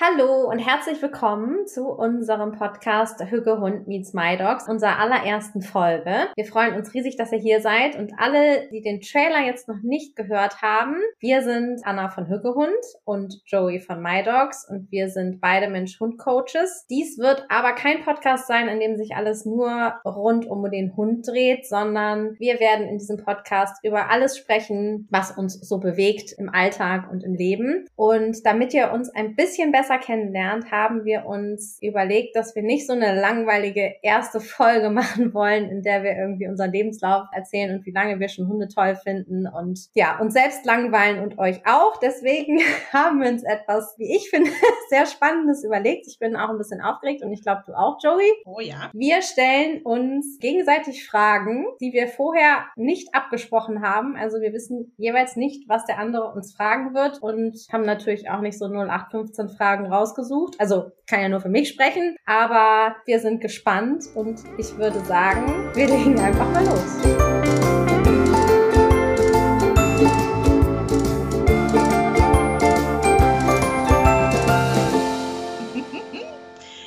Hallo und herzlich willkommen zu unserem Podcast Hügge Hund meets My Dogs, unserer allerersten Folge. Wir freuen uns riesig, dass ihr hier seid und alle, die den Trailer jetzt noch nicht gehört haben, wir sind Anna von Hügge Hund und Joey von My Dogs und wir sind beide Mensch-Hund-Coaches. Dies wird aber kein Podcast sein, in dem sich alles nur rund um den Hund dreht, sondern wir werden in diesem Podcast über alles sprechen, was uns so bewegt im Alltag und im Leben. Und damit ihr uns ein bisschen besser besser kennenlernt, haben wir uns überlegt, dass wir nicht so eine langweilige erste Folge machen wollen, in der wir irgendwie unseren Lebenslauf erzählen und wie lange wir schon Hunde toll finden und ja, uns selbst langweilen und euch auch. Deswegen haben wir uns etwas, wie ich finde, sehr Spannendes überlegt. Ich bin auch ein bisschen aufgeregt und ich glaube, du auch, Joey. Oh ja. Wir stellen uns gegenseitig Fragen, die wir vorher nicht abgesprochen haben. Also wir wissen jeweils nicht, was der andere uns fragen wird und haben natürlich auch nicht so 0815 Fragen Fragen rausgesucht. Also kann ja nur für mich sprechen, aber wir sind gespannt und ich würde sagen, wir legen einfach mal los.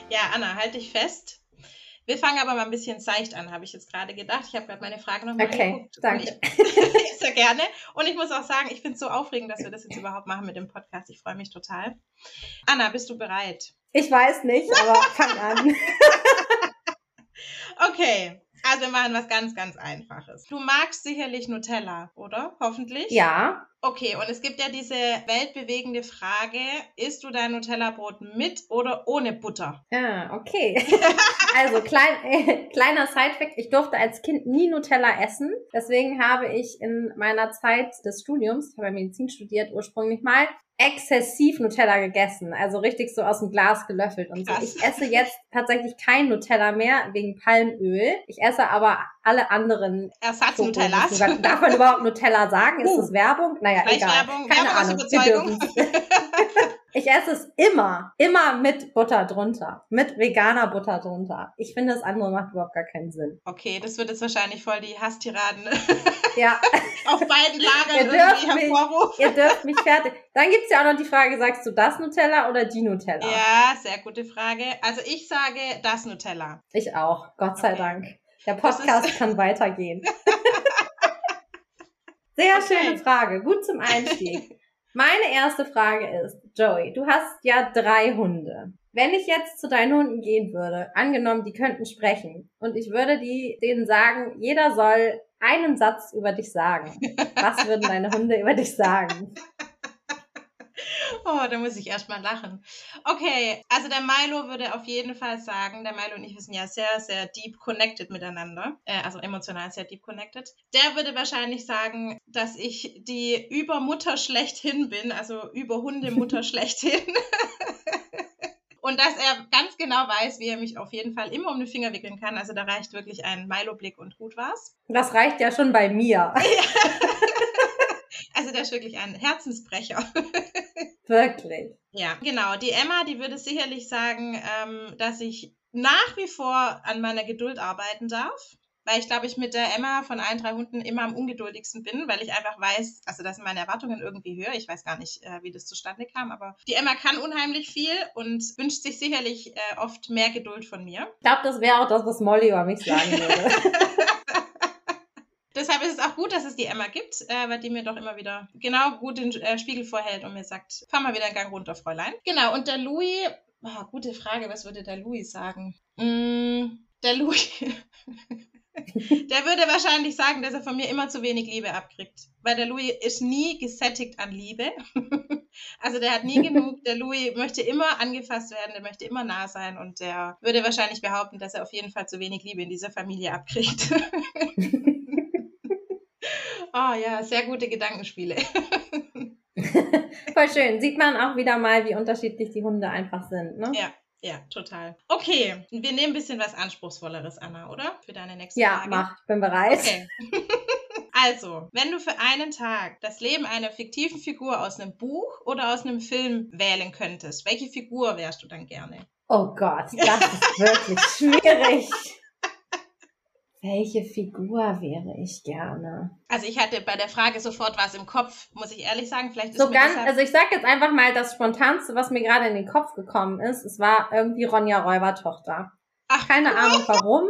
Ja, Anna, halt dich fest. Wir fangen aber mal ein bisschen seicht an, habe ich jetzt gerade gedacht. Ich habe gerade meine Frage nochmal okay, angeguckt. Danke. Ich, sehr gerne. Und ich muss auch sagen, ich finde es so aufregend, dass wir das jetzt überhaupt machen mit dem Podcast. Ich freue mich total. Anna, bist du bereit? Ich weiß nicht, aber fang an. okay. Also wir machen was ganz, ganz Einfaches. Du magst sicherlich Nutella, oder? Hoffentlich? Ja. Okay, und es gibt ja diese weltbewegende Frage, isst du dein Nutella-Brot mit oder ohne Butter? Ah, okay. also klein, äh, kleiner Sidefact, ich durfte als Kind nie Nutella essen. Deswegen habe ich in meiner Zeit des Studiums, ich habe Medizin studiert ursprünglich mal, exzessiv Nutella gegessen, also richtig so aus dem Glas gelöffelt und so. Ich esse jetzt tatsächlich kein Nutella mehr wegen Palmöl. Ich esse aber alle anderen Ersatz-Nutellas. Darf man überhaupt Nutella sagen? Ist uh, das Werbung? Naja, egal. Werbung, Keine Werbung Ahnung. Ich esse es immer, immer mit Butter drunter. Mit veganer Butter drunter. Ich finde, das andere macht überhaupt gar keinen Sinn. Okay, das wird jetzt wahrscheinlich voll die Hasstiraden ja. auf beiden Lagern ihr dürft mich, Ihr dürft mich fertig. Dann gibt's ja auch noch die Frage, sagst du das Nutella oder die Nutella? Ja, sehr gute Frage. Also ich sage das Nutella. Ich auch, Gott sei okay. Dank. Der Podcast kann weitergehen. Sehr okay. schöne Frage, gut zum Einstieg. Meine erste Frage ist, Joey, du hast ja drei Hunde. Wenn ich jetzt zu deinen Hunden gehen würde, angenommen, die könnten sprechen, und ich würde die, denen sagen, jeder soll einen Satz über dich sagen. Was würden deine Hunde über dich sagen? Oh, da muss ich erstmal lachen. Okay, also der Milo würde auf jeden Fall sagen, der Milo und ich sind ja sehr, sehr deep connected miteinander, äh, also emotional sehr deep connected. Der würde wahrscheinlich sagen, dass ich die Übermutter schlechthin bin, also Überhundemutter schlechthin. Und dass er ganz genau weiß, wie er mich auf jeden Fall immer um den Finger wickeln kann. Also da reicht wirklich ein Milo-Blick und gut war's. Das reicht ja schon bei mir. also der ist wirklich ein Herzensbrecher. Wirklich. Ja, genau. Die Emma, die würde sicherlich sagen, ähm, dass ich nach wie vor an meiner Geduld arbeiten darf weil ich glaube, ich mit der Emma von allen drei Hunden immer am ungeduldigsten bin, weil ich einfach weiß, also das sind meine Erwartungen irgendwie höher. Ich weiß gar nicht, äh, wie das zustande kam, aber die Emma kann unheimlich viel und wünscht sich sicherlich äh, oft mehr Geduld von mir. Ich glaube, das wäre auch das, was Molly über mich sagen würde. Deshalb ist es auch gut, dass es die Emma gibt, äh, weil die mir doch immer wieder genau gut den äh, Spiegel vorhält und mir sagt, fahr mal wieder einen Gang runter, Fräulein. Genau, und der Louis, oh, gute Frage, was würde der Louis sagen? Mm, der Louis. Der würde wahrscheinlich sagen, dass er von mir immer zu wenig Liebe abkriegt. Weil der Louis ist nie gesättigt an Liebe. Also der hat nie genug. Der Louis möchte immer angefasst werden, der möchte immer nah sein und der würde wahrscheinlich behaupten, dass er auf jeden Fall zu wenig Liebe in dieser Familie abkriegt. oh ja, sehr gute Gedankenspiele. Voll schön. Sieht man auch wieder mal, wie unterschiedlich die Hunde einfach sind, ne? Ja, ja, total. Okay, wir nehmen ein bisschen was Anspruchsvolleres, Anna, oder? Für deine nächste ja, Frage. Ja, mach, bin bereit. Okay. also, wenn du für einen Tag das Leben einer fiktiven Figur aus einem Buch oder aus einem Film wählen könntest, welche Figur wärst du dann gerne? Oh Gott, das ist wirklich schwierig. Welche Figur wäre ich gerne? Also ich hatte bei der Frage sofort was im Kopf, muss ich ehrlich sagen. Vielleicht ist so ganz, also ich sag jetzt einfach mal das spontanste, was mir gerade in den Kopf gekommen ist. Es war irgendwie Ronja Räubertochter. Ach, keine Ahnung warum.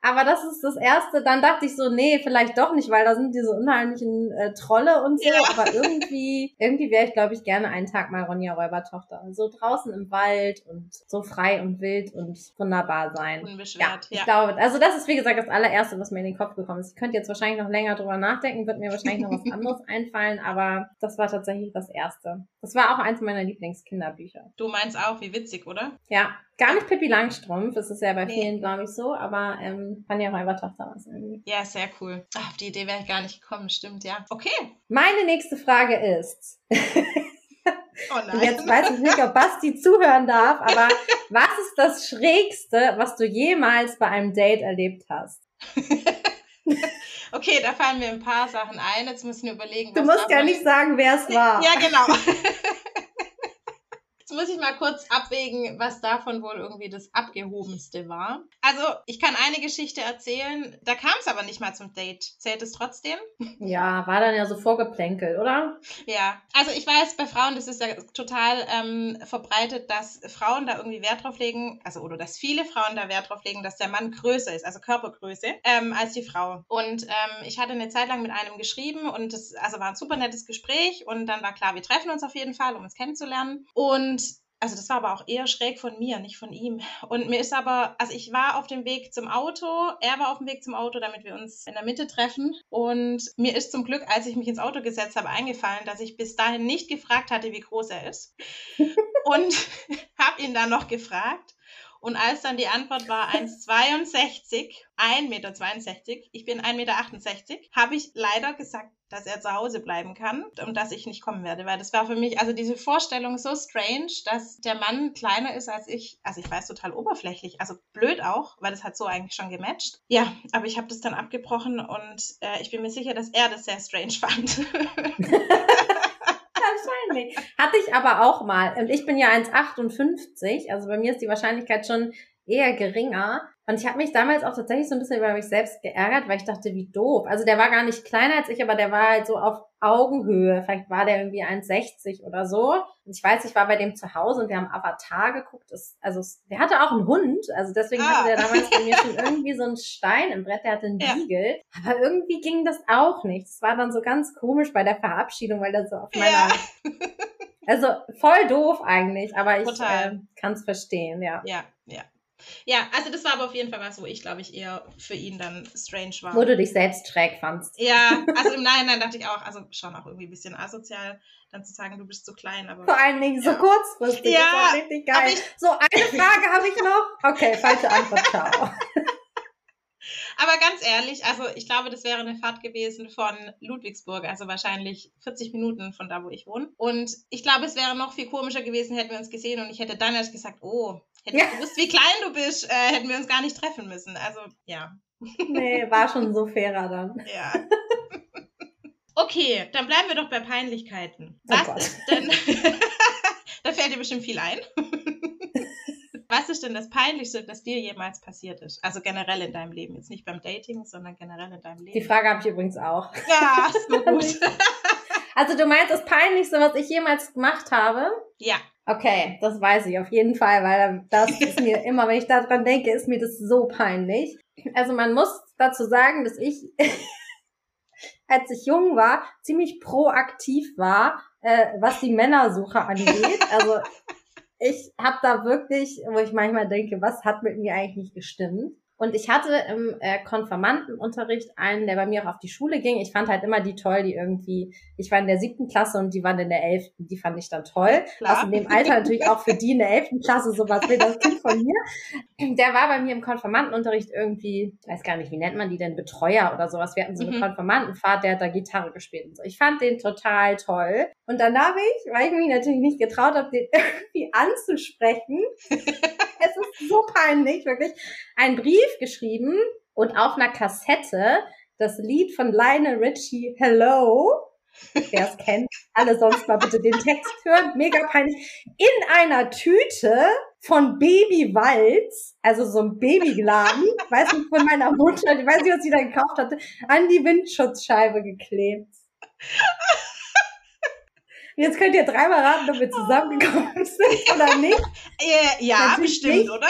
Aber das ist das Erste. Dann dachte ich so, nee, vielleicht doch nicht, weil da sind diese unheimlichen äh, Trolle und so. Ja. Aber irgendwie, irgendwie wäre ich, glaube ich, gerne einen Tag mal Ronja Räubertochter. So draußen im Wald und so frei und wild und wunderbar sein. Unbeschwert, ja. Ich ja. glaube, also das ist, wie gesagt, das allererste, was mir in den Kopf gekommen ist. Ich könnte jetzt wahrscheinlich noch länger drüber nachdenken, wird mir wahrscheinlich noch was anderes einfallen, aber das war tatsächlich das Erste. Das war auch eins meiner Lieblingskinderbücher. Du meinst auch, wie witzig, oder? Ja, Gar nicht Pippi Langstrumpf, das ist ja bei nee. vielen, glaube ich, so, aber ähm, Fanja Räubertochter war es irgendwie. Ja, sehr cool. Ach, auf die Idee wäre ich gar nicht gekommen, stimmt, ja. Okay. Meine nächste Frage ist. Oh nein. Jetzt weiß ich nicht, ob Basti zuhören darf, aber was ist das Schrägste, was du jemals bei einem Date erlebt hast? okay, da fallen mir ein paar Sachen ein. Jetzt müssen wir überlegen. Du musst ja nicht sagen, wer es war. Ja, genau. Jetzt muss ich mal kurz abwägen, was davon wohl irgendwie das abgehobenste war. Also, ich kann eine Geschichte erzählen, da kam es aber nicht mal zum Date. Zählt es trotzdem? Ja, war dann ja so vorgeplänkelt, oder? Ja, also ich weiß, bei Frauen, das ist ja total ähm, verbreitet, dass Frauen da irgendwie Wert drauf legen, also oder dass viele Frauen da Wert drauf legen, dass der Mann größer ist, also Körpergröße, ähm, als die Frau. Und ähm, ich hatte eine Zeit lang mit einem geschrieben und das also war ein super nettes Gespräch und dann war klar, wir treffen uns auf jeden Fall, um uns kennenzulernen. Und also das war aber auch eher schräg von mir, nicht von ihm. Und mir ist aber, also ich war auf dem Weg zum Auto, er war auf dem Weg zum Auto, damit wir uns in der Mitte treffen. Und mir ist zum Glück, als ich mich ins Auto gesetzt habe, eingefallen, dass ich bis dahin nicht gefragt hatte, wie groß er ist. Und habe ihn dann noch gefragt. Und als dann die Antwort war 1,62, 1,62 Meter, ich bin 1,68 Meter, habe ich leider gesagt, dass er zu Hause bleiben kann und dass ich nicht kommen werde, weil das war für mich, also diese Vorstellung so strange, dass der Mann kleiner ist als ich. Also ich weiß total oberflächlich, also blöd auch, weil das hat so eigentlich schon gematcht. Ja, aber ich habe das dann abgebrochen und äh, ich bin mir sicher, dass er das sehr strange fand. Hatte ich aber auch mal. Und ich bin ja 1,58, also bei mir ist die Wahrscheinlichkeit schon eher geringer. Und ich habe mich damals auch tatsächlich so ein bisschen über mich selbst geärgert, weil ich dachte, wie doof. Also der war gar nicht kleiner als ich, aber der war halt so auf Augenhöhe. Vielleicht war der irgendwie 1,60 oder so. Und ich weiß, ich war bei dem zu Hause und wir haben Avatar geguckt. Das, also der hatte auch einen Hund. Also deswegen ah. hatte der damals bei mir schon irgendwie so einen Stein im Brett. Der hatte einen ja. Beagle. Aber irgendwie ging das auch nicht. Es war dann so ganz komisch bei der Verabschiedung, weil der so auf meiner... Ja. Also voll doof eigentlich, aber ich äh, kann es verstehen, ja. Ja, ja. Ja, also das war aber auf jeden Fall was, wo ich, glaube ich, eher für ihn dann strange war. Wo du dich selbst schräg fandst. Ja, also im Nachhinein dachte ich auch, also schon auch irgendwie ein bisschen asozial, dann zu sagen, du bist zu klein. Aber, Vor allen Dingen so kurzfristig. Ja, das war richtig geil. Ich, so, eine Frage habe ich noch. Okay, falsche Antwort, ciao. Aber ganz ehrlich, also ich glaube, das wäre eine Fahrt gewesen von Ludwigsburg, also wahrscheinlich 40 Minuten von da, wo ich wohne. Und ich glaube, es wäre noch viel komischer gewesen, hätten wir uns gesehen und ich hätte dann erst gesagt, oh, hätte ja. ich gewusst, wie klein du bist, äh, hätten wir uns gar nicht treffen müssen. Also ja. Nee, war schon so fairer dann. Ja. Okay, dann bleiben wir doch bei Peinlichkeiten. Oh Was oh denn? da fällt dir bestimmt viel ein. Was ist denn das Peinlichste, das dir jemals passiert ist? Also generell in deinem Leben. Jetzt nicht beim Dating, sondern generell in deinem Leben. Die Frage habe ich übrigens auch. Ja, so gut. also du meinst das Peinlichste, was ich jemals gemacht habe? Ja. Okay, das weiß ich auf jeden Fall, weil das ist mir immer, wenn ich daran denke, ist mir das so peinlich. Also man muss dazu sagen, dass ich, als ich jung war, ziemlich proaktiv war, äh, was die Männersuche angeht. Also ich habe da wirklich, wo ich manchmal denke, was hat mit mir eigentlich nicht gestimmt? Und ich hatte im äh, Konfirmandenunterricht einen, der bei mir auch auf die Schule ging. Ich fand halt immer die toll, die irgendwie, ich war in der siebten Klasse und die waren in der elften, die fand ich dann toll. Klar. Was in dem Alter natürlich auch für die in der elften Klasse sowas will, das Kind von mir. Der war bei mir im Konfirmandenunterricht irgendwie, ich weiß gar nicht, wie nennt man die denn, Betreuer oder sowas. Wir hatten so eine mhm. Konfirmandenfahrt, der hat da Gitarre gespielt und so. Ich fand den total toll. Und dann habe ich, weil ich mich natürlich nicht getraut habe, den irgendwie anzusprechen, es ist so peinlich, wirklich, einen Brief geschrieben und auf einer Kassette das Lied von Lionel Richie Hello. Wer es kennt, alle sonst mal bitte den Text hören, mega peinlich, in einer Tüte von Baby Walz, also so ein Babygladen, weiß nicht, von meiner Mutter, ich weiß nicht, was sie da gekauft hatte, an die Windschutzscheibe geklebt. Jetzt könnt ihr dreimal raten, ob wir zusammengekommen sind oder nicht. Ja, Natürlich bestimmt, nicht. oder?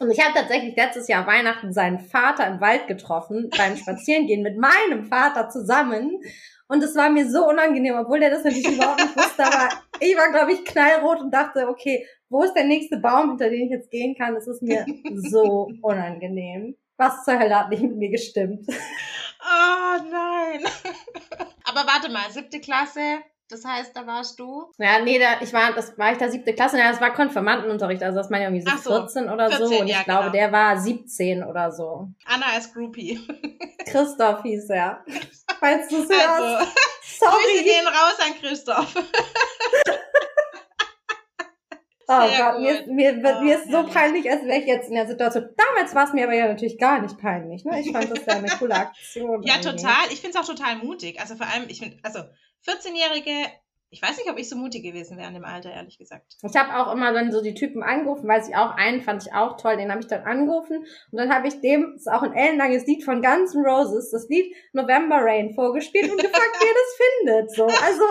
Und ich habe tatsächlich letztes Jahr Weihnachten seinen Vater im Wald getroffen, beim Spazierengehen mit meinem Vater zusammen. Und es war mir so unangenehm, obwohl der das natürlich überhaupt nicht wusste. Aber ich war, glaube ich, knallrot und dachte, okay, wo ist der nächste Baum, hinter den ich jetzt gehen kann? Es ist mir so unangenehm. Was zur Hölle hat nicht mit mir gestimmt? Oh nein. Aber warte mal, siebte Klasse, das heißt, da warst du? Ja, nee, da, ich war, das war ich da siebte Klasse, ja, das war Konfirmandenunterricht, also das meine ich irgendwie so, so 14 oder 14, so. Und ja, ich glaube, genau. der war 17 oder so. Anna als Groupie. Christoph hieß er. Falls du es also, hörst. Sorry. Grüße gehen raus an Christoph. Oh Sehr Gott, mir, mir, wird, oh, mir ist so peinlich, als wäre ich jetzt in der Situation. Damals war es mir aber ja natürlich gar nicht peinlich. Ne? Ich fand das ja eine coole Aktion. ja, irgendwie. total. Ich finde es auch total mutig. Also vor allem, ich finde, also 14-Jährige, ich weiß nicht, ob ich so mutig gewesen wäre in dem Alter, ehrlich gesagt. Ich habe auch immer dann so die Typen angerufen, weiß ich auch, einen fand ich auch toll, den habe ich dann angerufen und dann habe ich dem, das ist auch ein ellenlanges Lied von Guns N' Roses, das Lied November Rain vorgespielt und gefragt, wie er das findet. So, also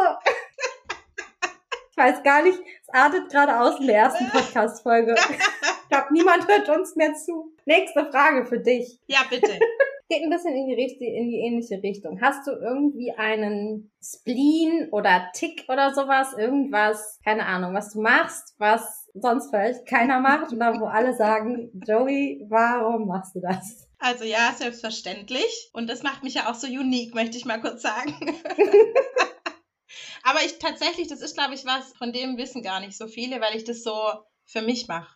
ich weiß gar nicht, es artet gerade aus in der ersten Podcast-Folge. Ich glaube, niemand hört uns mehr zu. Nächste Frage für dich. Ja, bitte geht ein bisschen in die, richtige, in die ähnliche Richtung. Hast du irgendwie einen Spleen oder Tick oder sowas? Irgendwas, keine Ahnung, was du machst, was sonst vielleicht keiner macht oder wo alle sagen, Joey, warum machst du das? Also ja, selbstverständlich. Und das macht mich ja auch so unique, möchte ich mal kurz sagen. Aber ich tatsächlich, das ist, glaube ich, was, von dem wissen gar nicht so viele, weil ich das so für mich mache.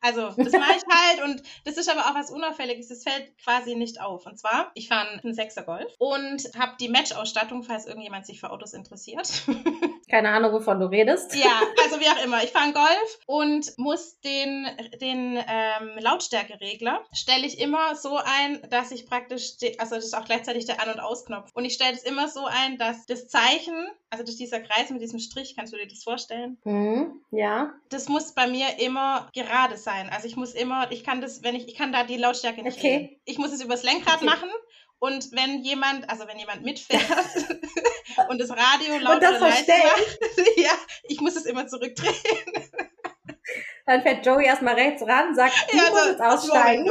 Also, das mache ich halt und das ist aber auch was Unauffälliges. Das fällt quasi nicht auf. Und zwar, ich fahre einen Sechser Golf und habe die Match-Ausstattung, falls irgendjemand sich für Autos interessiert. Keine Ahnung, wovon du redest. Ja, also wie auch immer. Ich fahre Golf und muss den, den ähm, Lautstärkeregler stelle ich immer so ein, dass ich praktisch, also das ist auch gleichzeitig der An- und Ausknopf. Und ich stelle es immer so ein, dass das Zeichen, also durch dieser Kreis mit diesem Strich, kannst du dir das vorstellen? Mhm, ja. Das muss bei mir immer gerade sein. Also ich muss immer, ich kann das, wenn ich, ich kann da die Lautstärke nicht okay. Ich muss es übers Lenkrad okay. machen und wenn jemand, also wenn jemand mitfährt und das Radio laut und das oder leise macht, ja, ich muss es immer zurückdrehen. Dann fährt Joey erstmal rechts ran, sagt, du ja, musst jetzt aussteigen.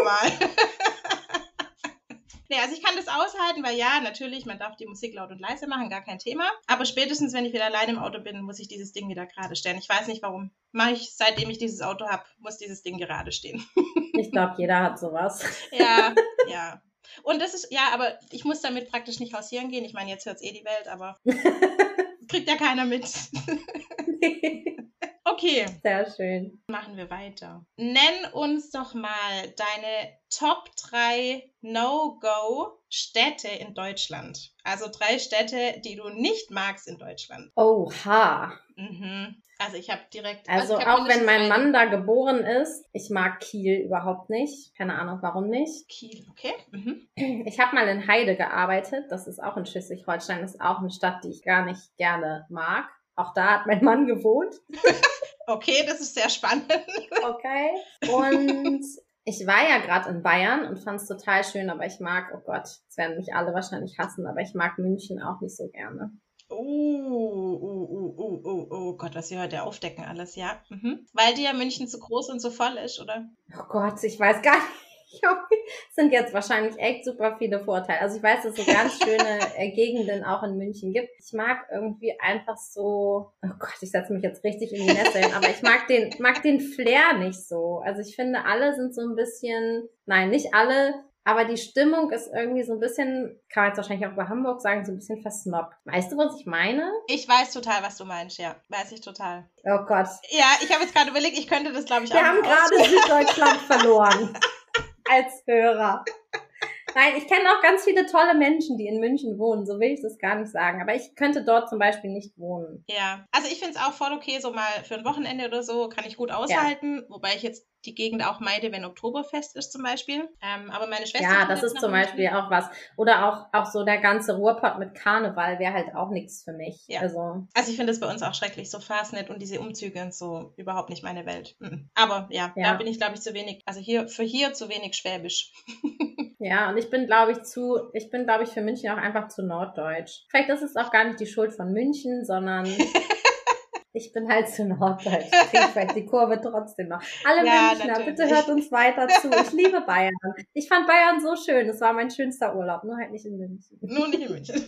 Nee, also ich kann das aushalten, weil ja, natürlich, man darf die Musik laut und leise machen, gar kein Thema. Aber spätestens, wenn ich wieder allein im Auto bin, muss ich dieses Ding wieder gerade stellen. Ich weiß nicht warum. Mache ich, seitdem ich dieses Auto habe, muss dieses Ding gerade stehen. ich glaube, jeder hat sowas. ja, ja. Und das ist, ja, aber ich muss damit praktisch nicht hausieren gehen. Ich meine, jetzt hört es eh die Welt, aber kriegt ja keiner mit. Okay. Sehr schön. Machen wir weiter. Nenn uns doch mal deine Top 3 No-Go-Städte in Deutschland. Also drei Städte, die du nicht magst in Deutschland. Oha. Mhm. Also ich habe direkt. Also, also auch wenn mein Mann da geboren ist, ich mag Kiel überhaupt nicht. Keine Ahnung, warum nicht. Kiel, okay. Mhm. Ich habe mal in Heide gearbeitet. Das ist auch in Schleswig-Holstein. Das ist auch eine Stadt, die ich gar nicht gerne mag. Auch da hat mein Mann gewohnt. okay, das ist sehr spannend. okay. Und ich war ja gerade in Bayern und fand es total schön, aber ich mag, oh Gott, das werden mich alle wahrscheinlich hassen, aber ich mag München auch nicht so gerne. Oh, oh, oh, oh, oh, oh Gott, was wir heute aufdecken alles, ja. Mhm. Weil dir ja München zu groß und zu voll ist, oder? Oh Gott, ich weiß gar nicht es sind jetzt wahrscheinlich echt super viele Vorteile. Also ich weiß, dass es so ganz schöne äh, Gegenden auch in München gibt. Ich mag irgendwie einfach so, oh Gott, ich setze mich jetzt richtig in die Nesseln, aber ich mag den, mag den Flair nicht so. Also ich finde, alle sind so ein bisschen, nein, nicht alle, aber die Stimmung ist irgendwie so ein bisschen, kann man jetzt wahrscheinlich auch über Hamburg sagen, so ein bisschen versnobbt. Weißt du, was ich meine? Ich weiß total, was du meinst, ja. Weiß ich total. Oh Gott. Ja, ich habe jetzt gerade überlegt, ich könnte das, glaube ich, Wir auch Wir haben gerade Süddeutschland verloren. als Hörer. Nein, ich kenne auch ganz viele tolle Menschen, die in München wohnen. So will ich das gar nicht sagen. Aber ich könnte dort zum Beispiel nicht wohnen. Ja, also ich finde es auch voll okay, so mal für ein Wochenende oder so kann ich gut aushalten. Ja. Wobei ich jetzt die Gegend auch meide, wenn Oktoberfest ist zum Beispiel. Ähm, aber meine Schwester. Ja, das ist zum Beispiel auch was. Oder auch, auch so der ganze Ruhrpott mit Karneval wäre halt auch nichts für mich. Ja. Also, also ich finde es bei uns auch schrecklich, so Fastnet und diese Umzüge und so überhaupt nicht meine Welt. Aber ja, ja, da bin ich, glaube ich, zu wenig, also hier für hier zu wenig schwäbisch. Ja, und ich bin, glaube ich, zu, ich bin, glaube ich, für München auch einfach zu norddeutsch. Vielleicht ist es auch gar nicht die Schuld von München, sondern ich bin halt zu norddeutsch. Ich vielleicht die Kurve trotzdem noch. Alle ja, Münchner, bitte hört uns weiter zu. Ich liebe Bayern. Ich fand Bayern so schön. Es war mein schönster Urlaub, nur halt nicht in München. Nur nicht in München.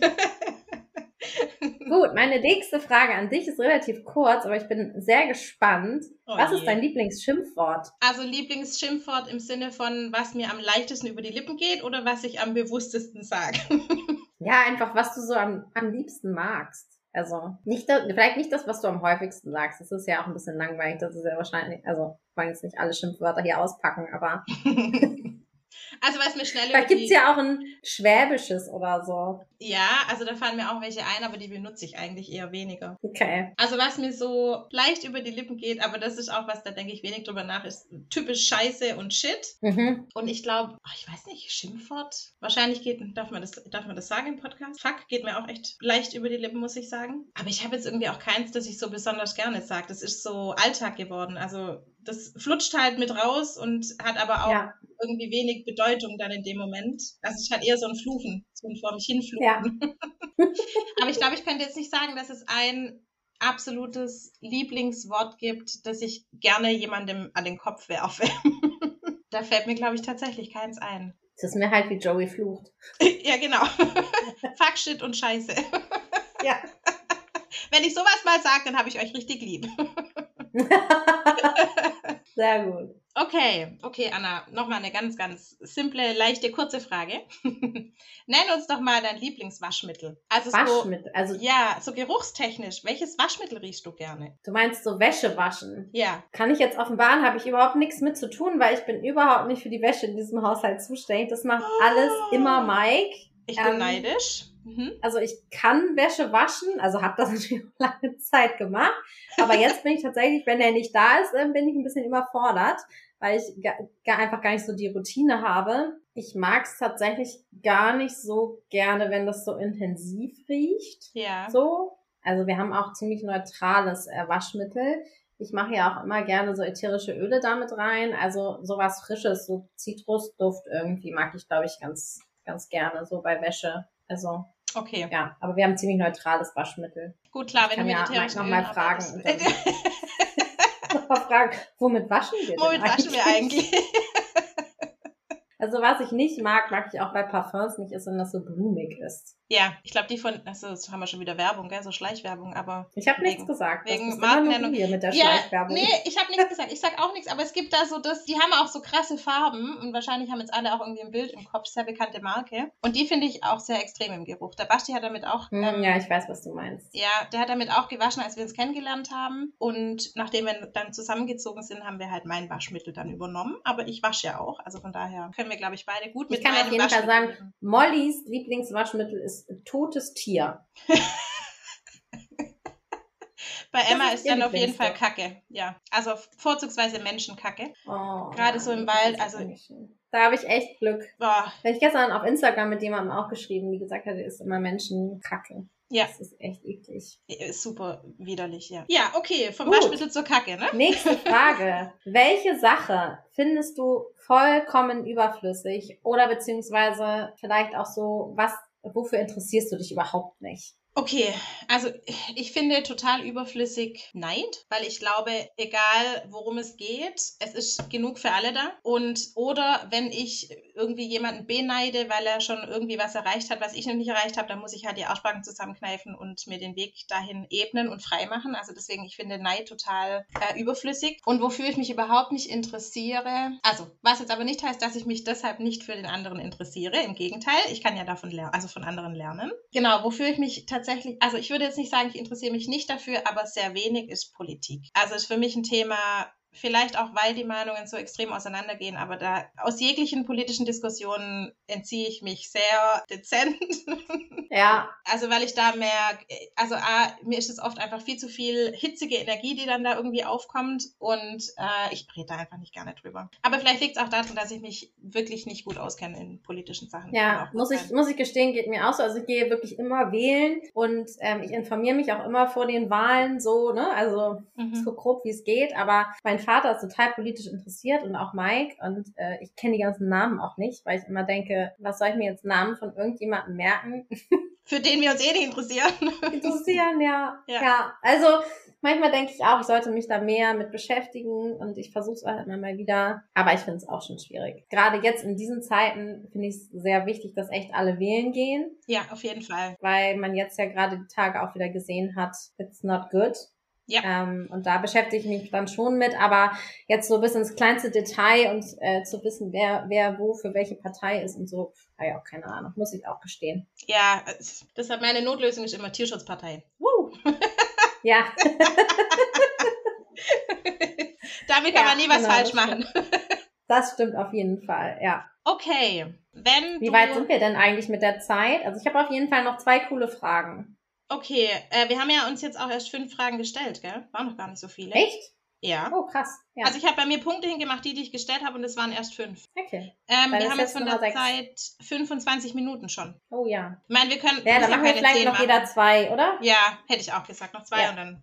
Gut, meine nächste Frage an dich ist relativ kurz, aber ich bin sehr gespannt. Oh was ist dein Lieblingsschimpfwort? Also Lieblingsschimpfwort im Sinne von, was mir am leichtesten über die Lippen geht oder was ich am bewusstesten sage? ja, einfach, was du so am, am liebsten magst. Also nicht vielleicht nicht das, was du am häufigsten sagst. Das ist ja auch ein bisschen langweilig. Das ist ja wahrscheinlich, also wollen jetzt nicht alle Schimpfwörter hier auspacken, aber Also was mir schnell Da gibt es ja auch ein Schwäbisches oder so. Ja, also da fallen mir auch welche ein, aber die benutze ich eigentlich eher weniger. Okay. Also was mir so leicht über die Lippen geht, aber das ist auch was, da denke ich wenig drüber nach, ist typisch Scheiße und Shit. Mhm. Und ich glaube, ich weiß nicht, Schimpfwort. Wahrscheinlich geht, darf man das, darf man das sagen im Podcast? Fuck geht mir auch echt leicht über die Lippen, muss ich sagen. Aber ich habe jetzt irgendwie auch keins, das ich so besonders gerne sage. Das ist so Alltag geworden. Also das flutscht halt mit raus und hat aber auch ja. irgendwie wenig Bedeutung dann in dem Moment. Also es hat eher so ein Fluchen, so ein vor mich hinfluchen. Ja. aber ich glaube, ich könnte jetzt nicht sagen, dass es ein absolutes Lieblingswort gibt, das ich gerne jemandem an den Kopf werfe. da fällt mir, glaube ich, tatsächlich keins ein. Das ist mir halt wie Joey flucht. ja, genau. Fuck, Shit und Scheiße. ja. Wenn ich sowas mal sage, dann habe ich euch richtig lieb. Sehr gut. Okay, okay, Anna, nochmal eine ganz, ganz simple, leichte, kurze Frage. Nenn uns doch mal dein Lieblingswaschmittel. Also Waschmittel, so, also ja, so geruchstechnisch. Welches Waschmittel riechst du gerne? Du meinst so Wäsche waschen? Ja. Kann ich jetzt offenbaren, habe ich überhaupt nichts mit zu tun, weil ich bin überhaupt nicht für die Wäsche in diesem Haushalt zuständig. Das macht oh. alles immer Mike. Ich bin ähm, neidisch. Mhm. Also ich kann Wäsche waschen, also habe das natürlich lange Zeit gemacht. Aber jetzt bin ich tatsächlich, wenn er nicht da ist, bin ich ein bisschen überfordert, weil ich gar, einfach gar nicht so die Routine habe. Ich mag es tatsächlich gar nicht so gerne, wenn das so intensiv riecht. Ja. So. Also wir haben auch ziemlich neutrales äh, Waschmittel. Ich mache ja auch immer gerne so ätherische Öle damit rein. Also sowas Frisches, so Zitrusduft irgendwie mag ich, glaube ich, ganz, ganz gerne, so bei Wäsche. Also Okay. Ja, aber wir haben ziemlich neutrales Waschmittel. Gut, klar, wenn ich du ja noch mal fragen. Und dann noch mal fragen, womit waschen wir Womit waschen wir eigentlich? Also was ich nicht mag, mag ich auch bei Parfums nicht, ist, wenn das so blumig ist. Ja, ich glaube, die von, also das haben wir schon wieder Werbung, gell? so Schleichwerbung, aber. Ich habe nichts gesagt. Wegen Markennennung. Hier mit der ja, Schleichwerbung. Nee, ich habe nichts gesagt. Ich sag auch nichts, aber es gibt da so das, die haben auch so krasse Farben und wahrscheinlich haben jetzt alle auch irgendwie ein Bild im Kopf, sehr bekannte Marke. Und die finde ich auch sehr extrem im Geruch. Der Basti hat damit auch. Hm, ähm, ja, ich weiß, was du meinst. Ja, der hat damit auch gewaschen, als wir uns kennengelernt haben. Und nachdem wir dann zusammengezogen sind, haben wir halt mein Waschmittel dann übernommen. Aber ich wasche ja auch. Also von daher können wir, glaube ich, beide gut mit Ich kann auf jeden Fall sagen, Mollys Lieblingswaschmittel ist totes Tier. Bei Emma ist, ist dann auf jeden Fall Kacke. Ja, also vorzugsweise Menschenkacke. Oh, Gerade so im Wald. Also da habe ich echt Glück. Boah. Habe ich gestern auf Instagram mit jemandem auch geschrieben, die gesagt hat, ist immer Menschenkacke. Ja. Das ist echt eklig. Ist super widerlich, ja. Ja, okay, vom Gut. Waschmittel zur Kacke, ne? Nächste Frage. Welche Sache findest du vollkommen überflüssig oder beziehungsweise vielleicht auch so, was wofür interessierst du dich überhaupt nicht? Okay, also ich finde total überflüssig Neid, weil ich glaube, egal worum es geht, es ist genug für alle da. Und oder wenn ich irgendwie jemanden beneide, weil er schon irgendwie was erreicht hat, was ich noch nicht erreicht habe, dann muss ich halt die Arschbacken zusammenkneifen und mir den Weg dahin ebnen und frei machen. Also deswegen, ich finde Neid total äh, überflüssig. Und wofür ich mich überhaupt nicht interessiere, also was jetzt aber nicht heißt, dass ich mich deshalb nicht für den anderen interessiere. Im Gegenteil, ich kann ja davon lernen, also von anderen lernen. Genau, wofür ich mich tatsächlich tatsächlich, also ich würde jetzt nicht sagen, ich interessiere mich nicht dafür, aber sehr wenig ist Politik. Also ist für mich ein Thema, Vielleicht auch, weil die Meinungen so extrem auseinandergehen, aber da aus jeglichen politischen Diskussionen entziehe ich mich sehr dezent. Ja. Also weil ich da merke, also A, mir ist es oft einfach viel zu viel hitzige Energie, die dann da irgendwie aufkommt und äh, ich rede da einfach nicht gerne drüber. Aber vielleicht liegt es auch daran, dass ich mich wirklich nicht gut auskenne in politischen Sachen. Ja, muss ich, muss ich gestehen, geht mir auch so. Also ich gehe wirklich immer wählen und ähm, ich informiere mich auch immer vor den Wahlen so, ne? Also mhm. so grob wie es geht, aber mein Vater ist total politisch interessiert und auch Mike und äh, ich kenne die ganzen Namen auch nicht, weil ich immer denke, was soll ich mir jetzt Namen von irgendjemandem merken? Für den wir uns eh nicht interessieren. Interessieren, ja. Ja, ja. also manchmal denke ich auch, ich sollte mich da mehr mit beschäftigen und ich versuche es halt immer mal wieder. Aber ich finde es auch schon schwierig. Gerade jetzt in diesen Zeiten finde ich es sehr wichtig, dass echt alle wählen gehen. Ja, auf jeden Fall. Weil man jetzt ja gerade die Tage auch wieder gesehen hat, it's not good. Ja. Ähm, und da beschäftige ich mich dann schon mit, aber jetzt so bis ins kleinste Detail und äh, zu wissen, wer, wer wo für welche Partei ist und so, habe ich auch keine Ahnung, muss ich auch gestehen. Ja, deshalb meine Notlösung ist immer Tierschutzpartei. Woo! ja. Damit kann ja, man nie was genau, falsch machen. das stimmt auf jeden Fall, ja. Okay, wenn Wie weit sind wir denn eigentlich mit der Zeit? Also ich habe auf jeden Fall noch zwei coole Fragen. Okay, äh, wir haben ja uns jetzt auch erst fünf Fragen gestellt, gell? Waren noch gar nicht so viele. Echt? Ja. Oh, krass. Ja. Also ich habe bei mir Punkte hingemacht, die, die ich gestellt habe, und es waren erst fünf. Okay. Ähm, wir haben jetzt von der 6. Zeit 25 Minuten schon. Oh ja. Ich meine, wir können. Ja, dann machen wir vielleicht noch machen. jeder zwei, oder? Ja, hätte ich auch gesagt. Noch zwei ja. und dann.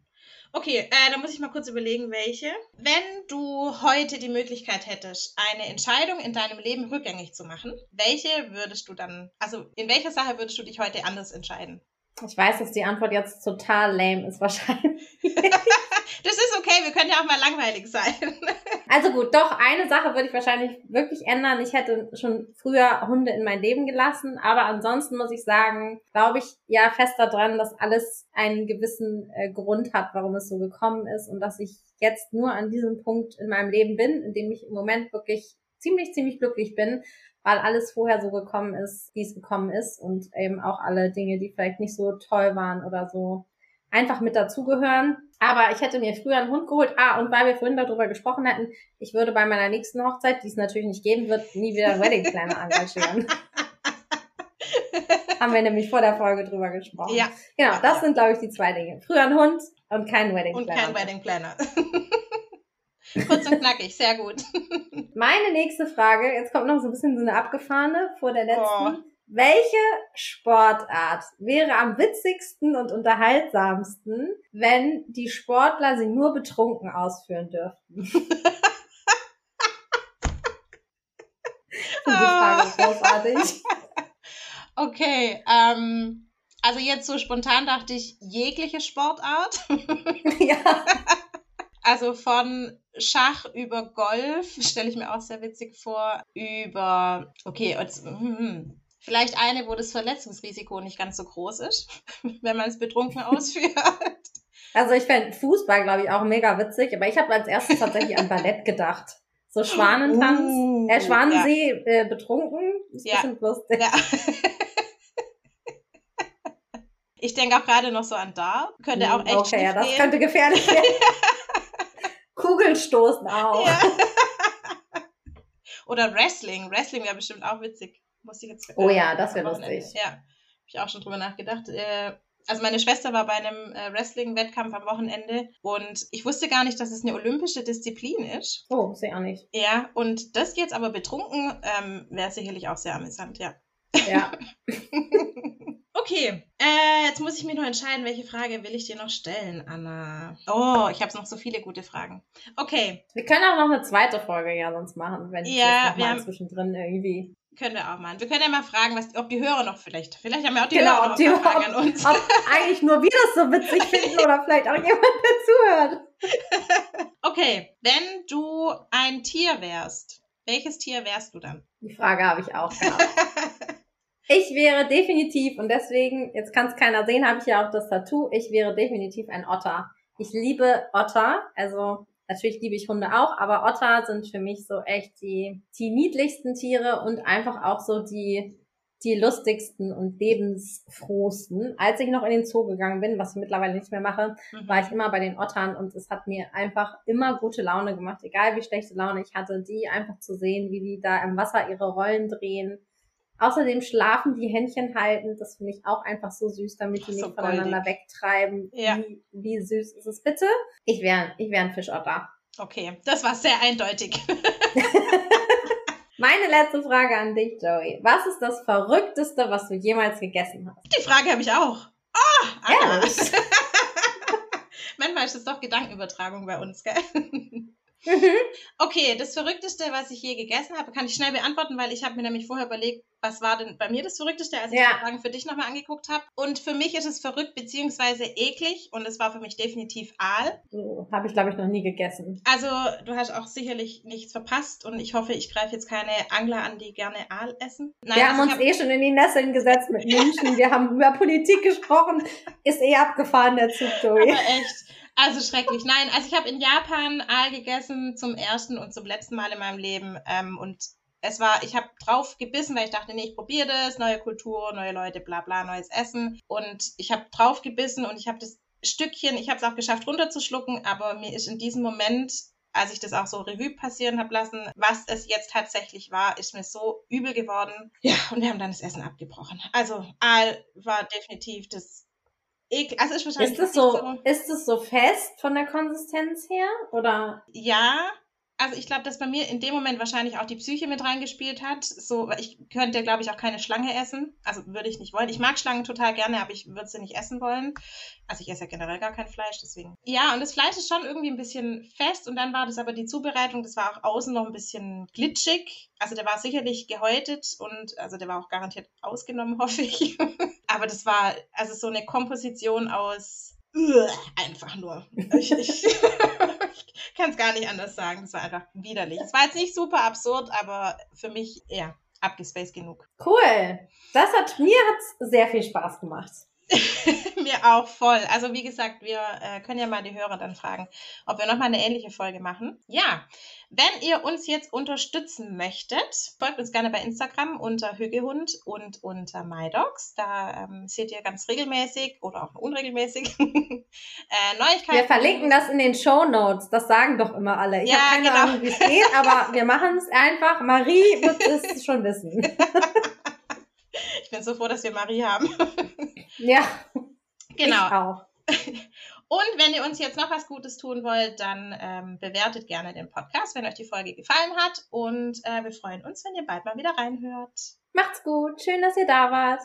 Okay, äh, dann muss ich mal kurz überlegen, welche. Wenn du heute die Möglichkeit hättest, eine Entscheidung in deinem Leben rückgängig zu machen, welche würdest du dann, also in welcher Sache würdest du dich heute anders entscheiden? Ich weiß, dass die Antwort jetzt total lame ist wahrscheinlich. das ist okay, wir können ja auch mal langweilig sein. also gut, doch, eine Sache würde ich wahrscheinlich wirklich ändern. Ich hätte schon früher Hunde in mein Leben gelassen, aber ansonsten muss ich sagen, glaube ich ja fest daran, dass alles einen gewissen äh, Grund hat, warum es so gekommen ist und dass ich jetzt nur an diesem Punkt in meinem Leben bin, in dem ich im Moment wirklich ziemlich, ziemlich glücklich bin weil alles vorher so gekommen ist, wie es gekommen ist und eben auch alle Dinge, die vielleicht nicht so toll waren oder so, einfach mit dazugehören. Aber ich hätte mir früher einen Hund geholt. Ah, und weil wir vorhin darüber gesprochen hatten, ich würde bei meiner nächsten Hochzeit, die es natürlich nicht geben wird, nie wieder einen Wedding Planner engagieren. Haben wir nämlich vor der Folge drüber gesprochen. Ja. Genau, das sind, glaube ich, die zwei Dinge. Früher ein Hund und kein Wedding Planner. Und kein Wedding Planner. Kurz und knackig, sehr gut. Meine nächste Frage, jetzt kommt noch so ein bisschen so eine abgefahrene vor der letzten. Oh. Welche Sportart wäre am witzigsten und unterhaltsamsten, wenn die Sportler sie nur betrunken ausführen dürften? die Frage großartig. Okay, ähm, also jetzt so spontan dachte ich jegliche Sportart. ja. Also von Schach über Golf stelle ich mir auch sehr witzig vor. Über, okay, jetzt, hm, hm, vielleicht eine, wo das Verletzungsrisiko nicht ganz so groß ist, wenn man es betrunken ausführt. Also ich fände Fußball, glaube ich, auch mega witzig, aber ich habe als erstes tatsächlich an Ballett gedacht. So Schwanentanz, uh, äh, Schwanensee ja. äh, betrunken, ist ja. bisschen lustig. Ja. Ich denke auch gerade noch so an Dart. Könnte auch echt Okay, ja, das könnte gefährlich werden. Kugelstoßen auch. Ja. Oder Wrestling. Wrestling wäre bestimmt auch witzig. Muss ich jetzt, äh, oh ja, das wäre lustig. Ja, habe ich auch schon drüber nachgedacht. Äh, also meine Schwester war bei einem äh, Wrestling-Wettkampf am Wochenende und ich wusste gar nicht, dass es eine olympische Disziplin ist. Oh, sehe auch nicht. Ja, und das jetzt aber betrunken ähm, wäre sicherlich auch sehr amüsant, ja. Ja. Okay, äh, jetzt muss ich mich noch entscheiden, welche Frage will ich dir noch stellen, Anna. Oh, ich habe noch so viele gute Fragen. Okay. Wir können auch noch eine zweite Folge ja sonst machen, wenn ja, wir haben, zwischendrin irgendwie. Können wir auch machen. Wir können ja mal fragen, was, ob die Hörer noch vielleicht, vielleicht haben ja auch die genau, Hörer noch die, Fragen ob, an uns. Ob eigentlich nur wir das so witzig finden oder vielleicht auch jemand, der zuhört. Okay, wenn du ein Tier wärst, welches Tier wärst du dann? Die Frage habe ich auch gehabt. Ich wäre definitiv, und deswegen, jetzt kann es keiner sehen, habe ich ja auch das Tattoo, ich wäre definitiv ein Otter. Ich liebe Otter, also natürlich liebe ich Hunde auch, aber Otter sind für mich so echt die, die niedlichsten Tiere und einfach auch so die, die lustigsten und lebensfrohsten. Als ich noch in den Zoo gegangen bin, was ich mittlerweile nicht mehr mache, mhm. war ich immer bei den Ottern und es hat mir einfach immer gute Laune gemacht, egal wie schlechte Laune ich hatte, die einfach zu sehen, wie die da im Wasser ihre Rollen drehen. Außerdem schlafen die Händchen halten, das finde ich auch einfach so süß, damit die so nicht voneinander goldig. wegtreiben. Ja. Wie, wie süß ist es bitte? Ich wäre ich wär ein Fischotter. Okay, das war sehr eindeutig. Meine letzte Frage an dich, Joey. Was ist das Verrückteste, was du jemals gegessen hast? Die Frage habe ich auch. Ah, oh, ja. Manchmal ist es doch Gedankenübertragung bei uns, gell? Okay, das Verrückteste, was ich je gegessen habe, kann ich schnell beantworten, weil ich habe mir nämlich vorher überlegt, was war denn bei mir das Verrückteste, als ich ja. die Fragen für dich nochmal angeguckt habe. Und für mich ist es verrückt beziehungsweise eklig und es war für mich definitiv Aal. So, habe ich, glaube ich, noch nie gegessen. Also du hast auch sicherlich nichts verpasst und ich hoffe, ich greife jetzt keine Angler an, die gerne Aal essen. Nein, Wir haben uns hab... eh schon in die Nesseln gesetzt mit München. Wir haben über Politik gesprochen. Ist eh abgefahren, der Zug, Joey. Aber echt. Also schrecklich. Nein, also ich habe in Japan Aal gegessen zum ersten und zum letzten Mal in meinem Leben. Ähm, und es war, ich habe drauf gebissen, weil ich dachte, nee, ich probiere das, neue Kultur, neue Leute, bla bla, neues Essen. Und ich habe drauf gebissen und ich habe das Stückchen, ich habe es auch geschafft runterzuschlucken, aber mir ist in diesem Moment als ich das auch so Revue passieren habe lassen, was es jetzt tatsächlich war, ist mir so übel geworden. Ja, und wir haben dann das Essen abgebrochen. Also Aal war definitiv das ekel. Also ist wahrscheinlich. Ist das so, so, ist es so fest von der Konsistenz her? Oder? Ja, also ich glaube, dass bei mir in dem Moment wahrscheinlich auch die Psyche mit reingespielt hat. So, ich könnte, glaube ich, auch keine Schlange essen. Also würde ich nicht wollen. Ich mag Schlangen total gerne, aber ich würde sie nicht essen wollen. Also ich esse ja generell gar kein Fleisch, deswegen. Ja, und das Fleisch ist schon irgendwie ein bisschen fest und dann war das aber die Zubereitung, das war auch außen noch ein bisschen glitschig. Also der war sicherlich gehäutet und also der war auch garantiert ausgenommen, hoffe ich. aber das war also so eine Komposition aus einfach nur. Ich, ich, ich kann es gar nicht anders sagen. Das war einfach widerlich. Es war jetzt nicht super absurd, aber für mich eher abgespaced genug. Cool. Das hat mir hat's sehr viel Spaß gemacht. Mir auch voll. Also wie gesagt, wir äh, können ja mal die Hörer dann fragen, ob wir nochmal eine ähnliche Folge machen. Ja, wenn ihr uns jetzt unterstützen möchtet, folgt uns gerne bei Instagram unter Hügehund und unter MyDogs. Da ähm, seht ihr ganz regelmäßig oder auch unregelmäßig äh, Neuigkeiten. Wir verlinken das in den Show Notes. Das sagen doch immer alle. Ich ja, habe keine genau. Ahnung, wie es geht, aber wir machen es einfach. Marie wird es schon wissen. ich bin so froh, dass wir Marie haben. Ja. Genau. Ich auch. Und wenn ihr uns jetzt noch was Gutes tun wollt, dann ähm, bewertet gerne den Podcast, wenn euch die Folge gefallen hat. Und äh, wir freuen uns, wenn ihr bald mal wieder reinhört. Macht's gut. Schön, dass ihr da wart.